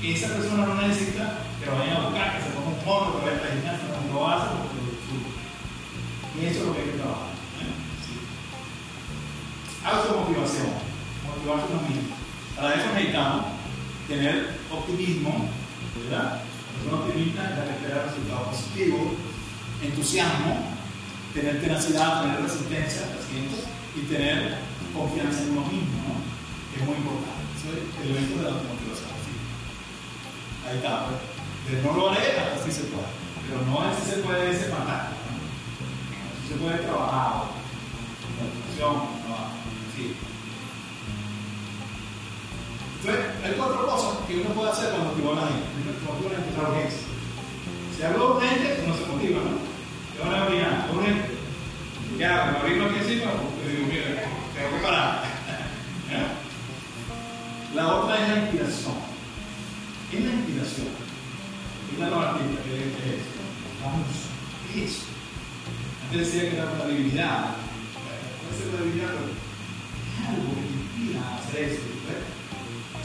Esa persona no necesita que vayan a buscar, que se ponga un mono, que vaya a la gimnasia, no lo hace porque lo disfruta. Y eso es lo que hay que trabajar. ¿eh? Sí. Automotivación, motivarse uno mismo. Para eso necesitamos tener optimismo, ¿verdad? Una optimista es la que espera resultados positivos, entusiasmo, tener tenacidad, tener resistencia al y tener confianza en uno mismo, ¿no? Es muy importante. Eso es el elemento de la automotivación. Ahí está, pues. No lo haré, hasta sí se puede. Pero no es si se puede. ¿no? Si se puede trabajar, no, sí. Entonces, hay cuatro cosas que uno puede hacer cuando motiva a la gente. Cuando motiva a encontrar urgencia. Si algo urgente, uno se motiva, ¿no? Te van a orinar, urgente. Ya, me abrimos aquí encima, pues digo, mira, tengo que parar. La otra es la inspiración. ¿Qué es la inspiración? Es la artista, ¿qué es música. ¿Qué es? Antes decía que era una divinidad. Puede ser una divinidad, pero es algo que te inspira a hacer eso.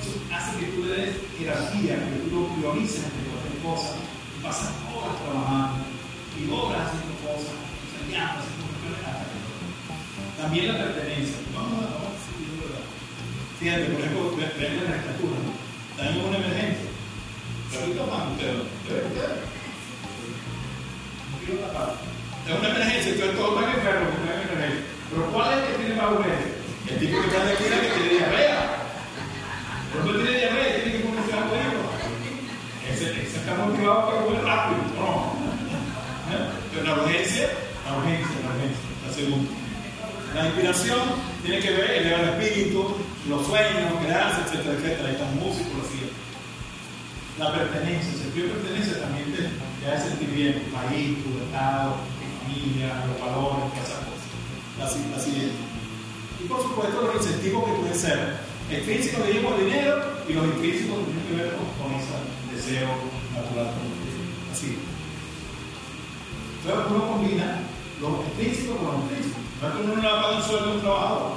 Eso hace que tú le des jerarquía, que tú lo priorices entre cualquier cosa y pasas horas trabajando y horas haciendo cosas, enseñando, haciendo también la pertenencia. Vamos a ver. Fíjate, por ejemplo, vean la estatura, en una emergencia. Es una emergencia, entonces todos están enfermos, están en emergencia. Pero ¿cuál es el que tiene más urgencia? El tipo que está de aquí que tiene diarrea. No tiene diarrea, tiene que comerse algo Ese, ese está motivado para comer rápido. No. ¿Eh? Pero la urgencia, la urgencia, la urgencia, la segunda. La inspiración tiene que ver elevar el espíritu, los sueños, crearse, etcétera, etcétera. Están músicos, así. La pertenencia, el sentido de pertenencia también te, te hace sentir bien tu país, tu estado, tu familia, los valores, todas esas cosas. Así es. Y por supuesto, los incentivos que pueden ser extrínsecos de por dinero y los intrínsecos que tienen que ver con, con ese deseo natural. Así. Entonces uno combina los extrínsecos con los intrínsecos. No es que uno no va a pagar un sueldo a un trabajador,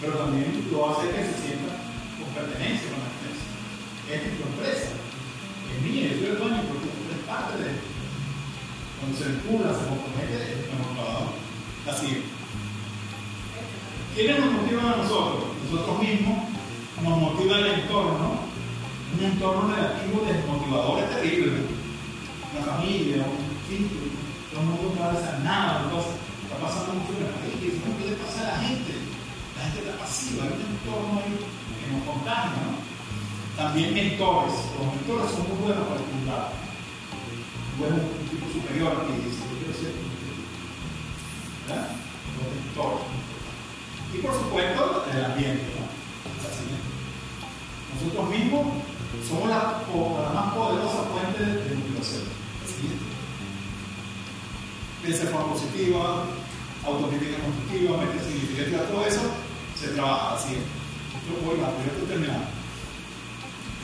pero también lo hace que se sienta con pertenencia con la empresa. Esta es tu empresa, es yo soy el dueño porque eres parte de esto. Cuando se vincula, se compromete con el. Así es. ¿Quiénes nos motivan a nosotros? Nosotros mismos nos motiva el entorno, un entorno negativo desmotivador es terrible. Una familia, un sitio, todo el mundo está desanado, cosas está pasando mucho en el país, no puede pasar a la gente. La gente está pasiva, hay un entorno ahí que nos contagia, ¿no? También mentores. Los mentores son muy buenos para lado. Bueno, un tipo superior que dice, yo quiero ser ¿verdad? Mentores. Y por supuesto, el ambiente, ¿no? Nosotros mismos somos la, más poderosa fuente de motivación. Piensa de forma positiva, autocrítica constructiva, mente significativa, todo eso se trabaja así. Yo voy estoy terminando.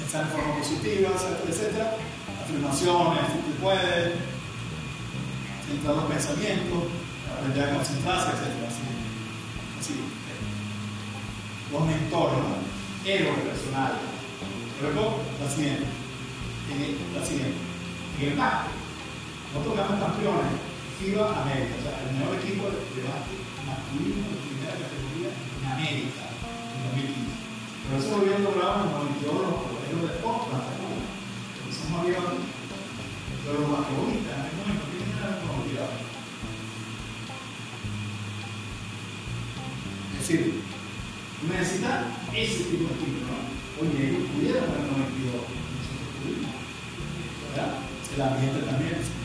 Pensar en forma positiva, etcétera. Afirmaciones, si tú puedes, centrar los pensamientos, aprender a concentrarse, etcétera. Así. así. Los mentores, ¿no? héroes personales. Luego, la siguiente. La siguiente. En el marco, nosotros ganamos campeones FIBA América, o sea, el mejor equipo de debate masculino de primera categoría en América en 2015. Pero eso lo habían logrado en el 92 de. Es decir, necesitas ese tipo de equipo, ¿no? Oye, ellos el 92, nosotros pudimos. ¿Verdad? El ambiente también.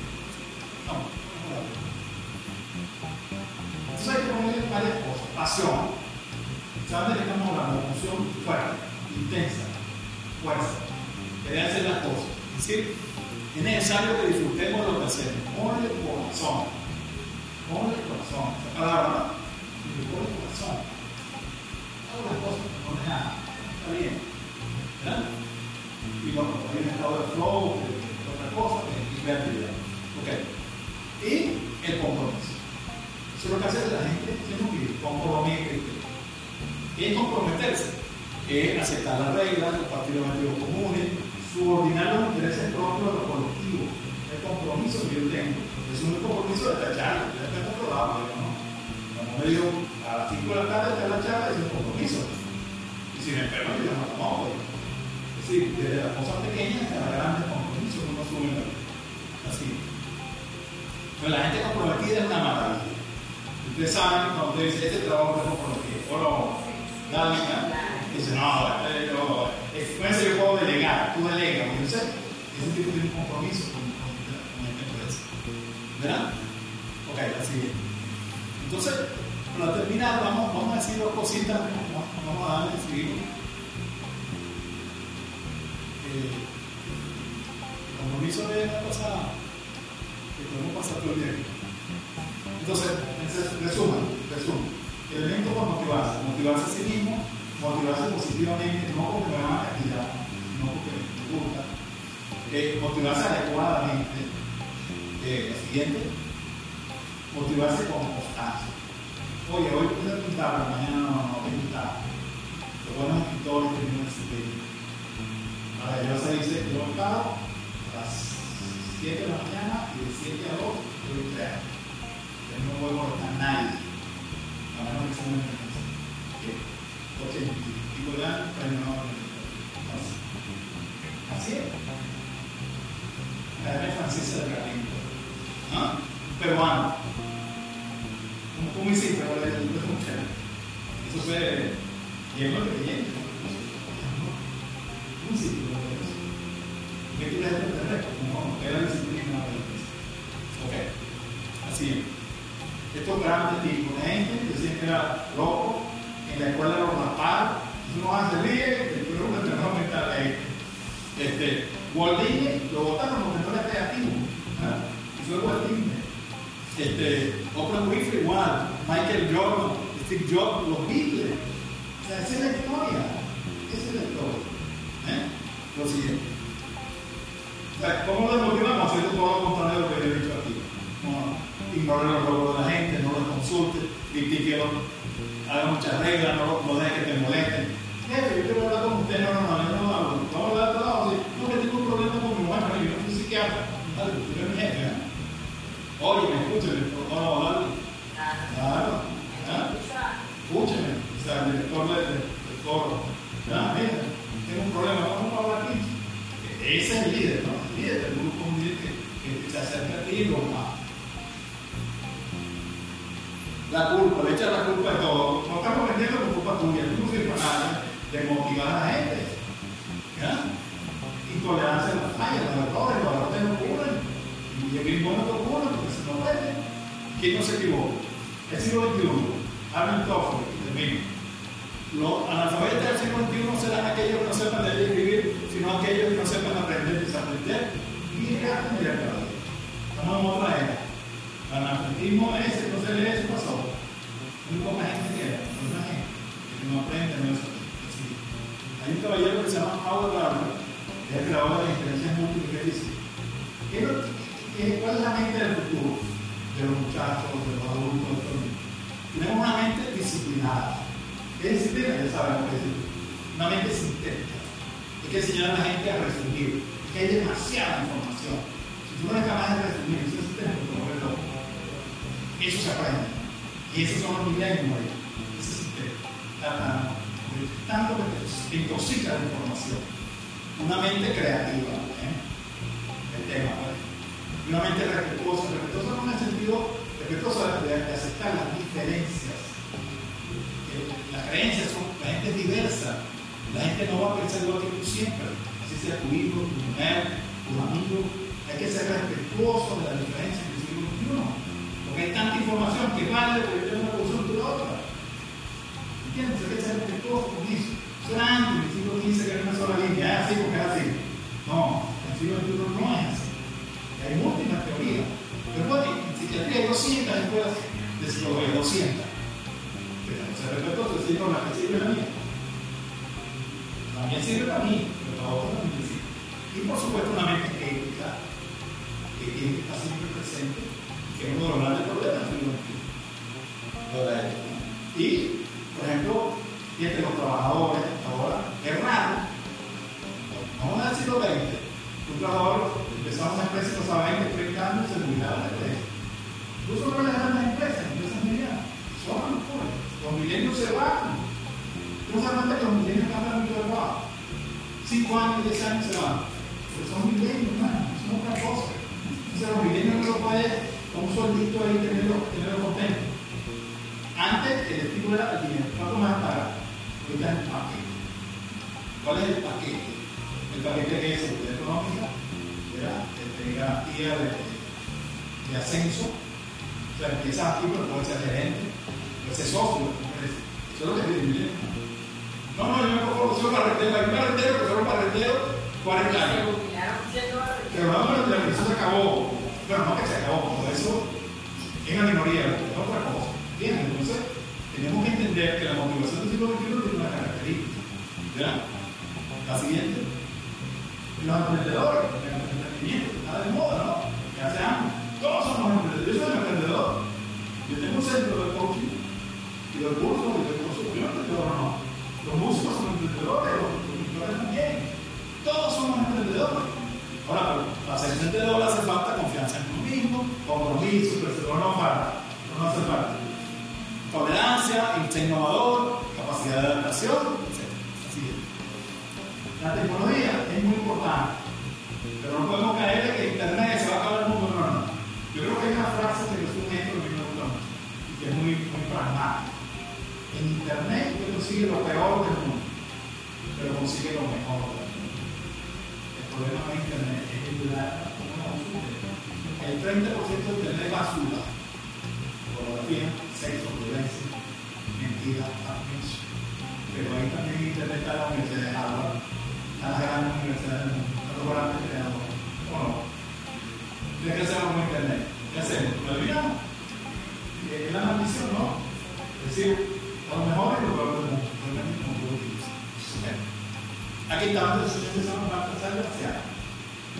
Fuerza. Querer hacer las cosas. Es decir, es necesario que disfrutemos lo que hacemos. Con el corazón. Con el corazón. Esa palabra, ¿no? Con el corazón. Hago las cosas con nada. Está bien. ¿Verdad? Y bueno, hay un estado de flow, otra cosa, y creatividad. Ok y el compromiso. Eso es lo que hace la gente, pide, comprometerse. ¿Qué es comprometerse? Es aceptar las reglas, los objetivos comunes, subordinar los intereses propios a los colectivos. El compromiso que yo tengo es un compromiso de tacharlo, ya está comprobado, ¿no? Cuando me digo a las 5 de la tarde está la charla, es un compromiso. Y si me enfermo, yo no tomo. Es decir, desde las cosas pequeñas hasta las grandes compromisos uno sube la Así. Pero la gente comprometida es una maravilla. Ustedes saben cuando usted dice, este trabajo es comprometido, o no, dale, dice, no, yo, con eso yo puedo delegar, tú delegas, yo sé, ese tipo un compromiso con, con, con esta empresa. ¿Verdad? Ok, así es. Entonces, para terminar, vamos, a decir dos cositas, vamos, vamos a darle, seguimos. Eh, el compromiso es una cosa que podemos pasar todo el día. Entonces, resumen, resumen. Elemento para motivarse, motivarse a sí mismo, motivarse positivamente, no porque me van a castigar, no porque me gusta, eh, motivarse adecuadamente. Eh, lo siguiente, motivarse con constancia. Oye, hoy pude pintar, pero mañana no, no voy a pintar. Los buenos escritores tienen una disciplina. Ahora, yo se dice, yo paro a las 7 de la mañana y de 7 a 2 yo crear. Yo no a molestar a nadie, a menos que sea una emergencia. Porque. Un peruano. Eso fue lleno de creyentes. ¿Cómo hiciste para leer eso? ¿Qué. Estos grandes tipos de gente que siempre era loco, en la escuela los raparon, no hace bien, el pueblo que tenemos que estar ahí. Este, Walt Disney lo votaron porque no era creativo. fue Walt Disney. Este, Oprah Winfrey igual, Michael Jordan, Steve Jobs, los Beatles. O sea, esa es la historia. Esa es la historia. ¿Eh? Lo siguiente. O sea, ¿Cómo lo motivamos? Haciendo todo lo contrario de lo que he dicho aquí. No, ignore los logros de la gente, no los consulte, critique, haga muchas reglas, no, no deje que te molesten. Jefe, yo quiero hablar con usted, no, no, no, yo no hablo. Vamos a hablar de todo, no, que tengo un problema con mi mujer, pero yo no soy psiquiatra. Dale, tú eres mi jefe, ¿eh? Oye, me escúchame, por favor, hablar. Claro, ¿ah? escúcheme, o sea, el director del de, de foro. Ah, mira, tengo un problema, vamos a hablar aquí. Ese es el líder, ¿no? El líder del grupo, un líder que, que se acerca a ti y lo La culpa, le echa la culpa de todo. No estamos vendiendo por culpa tuya, tú no sirves nada de motivar a la gente. ¿Ya? Intolerancia a las fallas, los errores, los errores no ocurren. Y el mismo no ocurre porque se nos vende. ¿Quién no se equivoca? El siglo XXI, Arnold Toffler, termino. Los analfabetas del siglo XXI serán aquellos que no sepan leer y escribir, sino aquellos que no sepan aprender, desaprender y aprender cada día. Estamos en otra era. Analfabetismo es, no se lee, eso pasó. Muy poca gente queda, mucha gente que no aprende, no es así. Hay un caballero que se llama Howard Gardner, que es el creador de las inteligencias múltiples, que dice: ¿qué es lo- qué- ¿Cuál es la mente del futuro? De los muchachos, de los adultos, de niños. Tenemos una mente disciplinada. ¿Qué disciplina? Ya sabemos qué es. Una mente sintética. Hay que enseñar a la gente a resumir. Es que hay demasiada información. Eso se aprende. Y esos son los sistema. La- la- Tanto que te intoxica la información. Una mente creativa. ¿eh? El tema, una mente respetuosa. Respetuosa no en el sentido respetuosa de, de aceptar las diferencias. Que Las creencias son, la gente es diversa. La gente no va a pensar igual que tú siempre. Así sea tu hijo, tu mujer, tu amigo. Hay que ser respetuoso de las diferencias del siglo XXI. Porque hay tanta yo tengo una posición tú la otra. ¿Entiendes? Hay que ser respetuoso con eso. Eso era antes, en el siglo XV, que era una sola de garantía de, de ascenso. O sea, empiezas aquí, pero puedes ser gerente, puedes ser socio. Eso es lo que. No, no, yo me cojo soy barrendero, hay un barrendero que fueron barrendero 40 años. Que vamos a eso se acabó. Bueno, no que se acabó, todo eso es la minoría, es otra cosa. Bien, entonces tenemos que entender que la motivación del siglo XXI tiene una característica. ¿Ya? La siguiente. Los emprendedores, el emprendimiento, está de moda, ¿no? Hace años. Todos somos emprendedores. Yo soy emprendedor. Yo tengo un centro de coaching y de cursos, y cursos. Yo no. Los músicos son emprendedores, los pintores también. Todos somos emprendedores. Ahora, pero para ser emprendedor hace falta confianza en uno mismo, compromiso, perseverancia, no falta, no hace falta. Tolerancia, innovador, capacidad de adaptación, etc. Así es. La tecnología es muy importante, pero no podemos caer en que Internet se va a acabar el mundo. No, no. Yo creo que hay una frase que resume esto que me gusta mucho y que es muy, muy pragmática. En Internet consigue lo peor del mundo, pero consigue lo mejor del mundo. El problema de Internet es el la El 30% de Internet es basura. Pornografía, sexo, violencia, mentira, abuse. Pero ahí también Internet está la Universidad de Harvard, está las grandes universidades del mundo, ¿De qué hacemos con Internet? ¿Qué hacemos? ¿Lo olvidamos? Es la maldición, ¿no? Es decir, a lo mejor es lo mundo, realmente como tú lo. Aquí estaban los estudiantes son una pasar demasiado.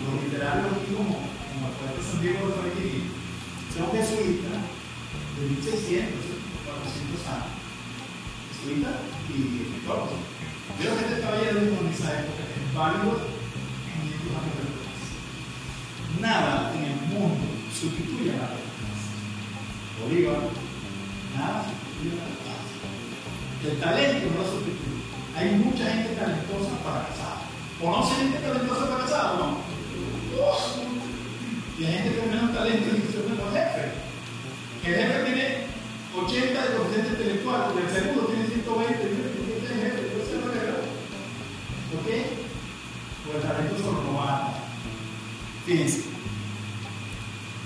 Los literarios aquí como, como el poeta San Diego de Torrequín, son jesuitas de 1600, 400 años. Jesuitas y escritores. Veo que este caballero en esa época es válido 500 años después. Nada en el mundo sustituye a la democracia. Bolívar, nada sustituye a la democracia. El talento no lo sustituye. Hay mucha gente talentosa para casar. ¿Conoce gente talentosa para casar o no? Y hay gente tiene menos talento y son los jefes. El jefe tiene 80 de coeficiente intelectual, el segundo tiene 120. ¿Por qué jefe? Yo sé lo que ¿Por qué? El talento se lo robaron. Fíjense.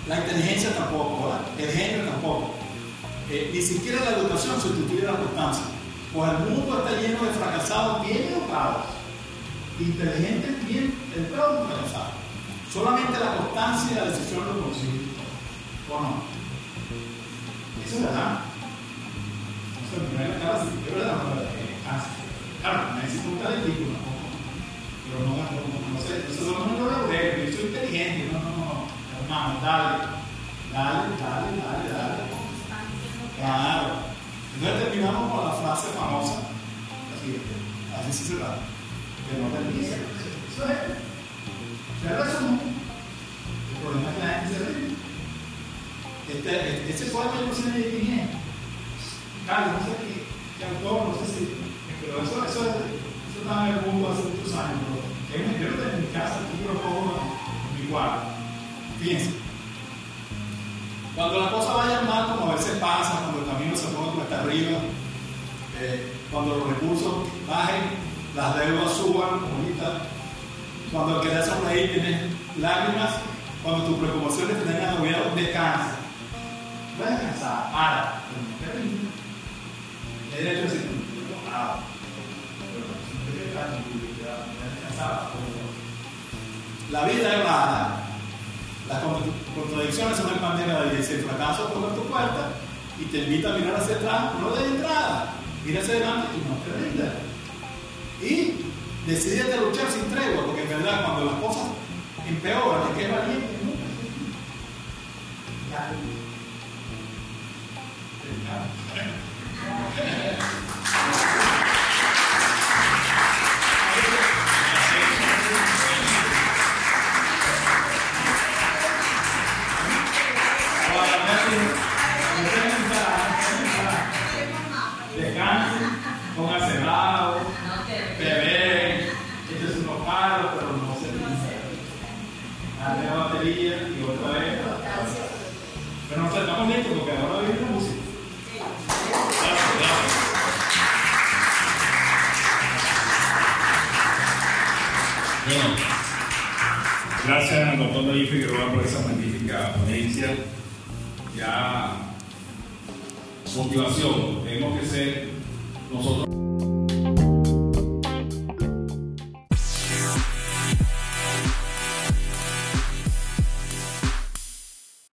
La inteligencia tampoco, ¿verdad? El genio tampoco. Eh, ni siquiera la educación sustituye la constancia. Pues el mundo está lleno de fracasados bien educados, inteligentes bien educados y fracasados. Solamente la constancia y la decisión lo consiguen. ¿O no? Eso es verdad. Cara así. Es verdad, no es verdad. Claro, necesito un talentico, ¿no? Pero no, no, no, no sé. Eso no me lo logré. Yo soy inteligente. No, no, no. Hermano, dale. Dale, dale, dale, dale. Claro. Entonces terminamos con la frase famosa, así, así se cerraba, que no permite. Eso es. Se resume. El problema es que la gente se ríe. Este, este yo no quién es. Claro, no sé qué, qué autor, no sé si. Pero eso, eso, eso en el mundo hace muchos años. Pero es un libro de mi casa, aquí pongo en mi cuarto. Fíjense. Cuando la cosa vaya mal, como a veces pasa, cuando el camino se pone cuesta arriba, eh, cuando los recursos bajen, las deudas suban, ahorita, cuando el querer sonreír tiene lágrimas, cuando tus preocupaciones te tengan agobiado, descansa. Puedes descansar, para, pero no te rindas. He derecho a decir, no, La vida es rara. Las contradicciones son el pan de. Si el fracaso toca tu puerta y te invita a mirar hacia atrás, no de entrada. Mira hacia adelante y no te rindas. Y decidete luchar sin tregua, porque en verdad cuando las cosas empeoran, el que es valiente nunca Gracias al doctor David Figueroa por esa magnífica ponencia. Ya motivación, tenemos que ser nosotros.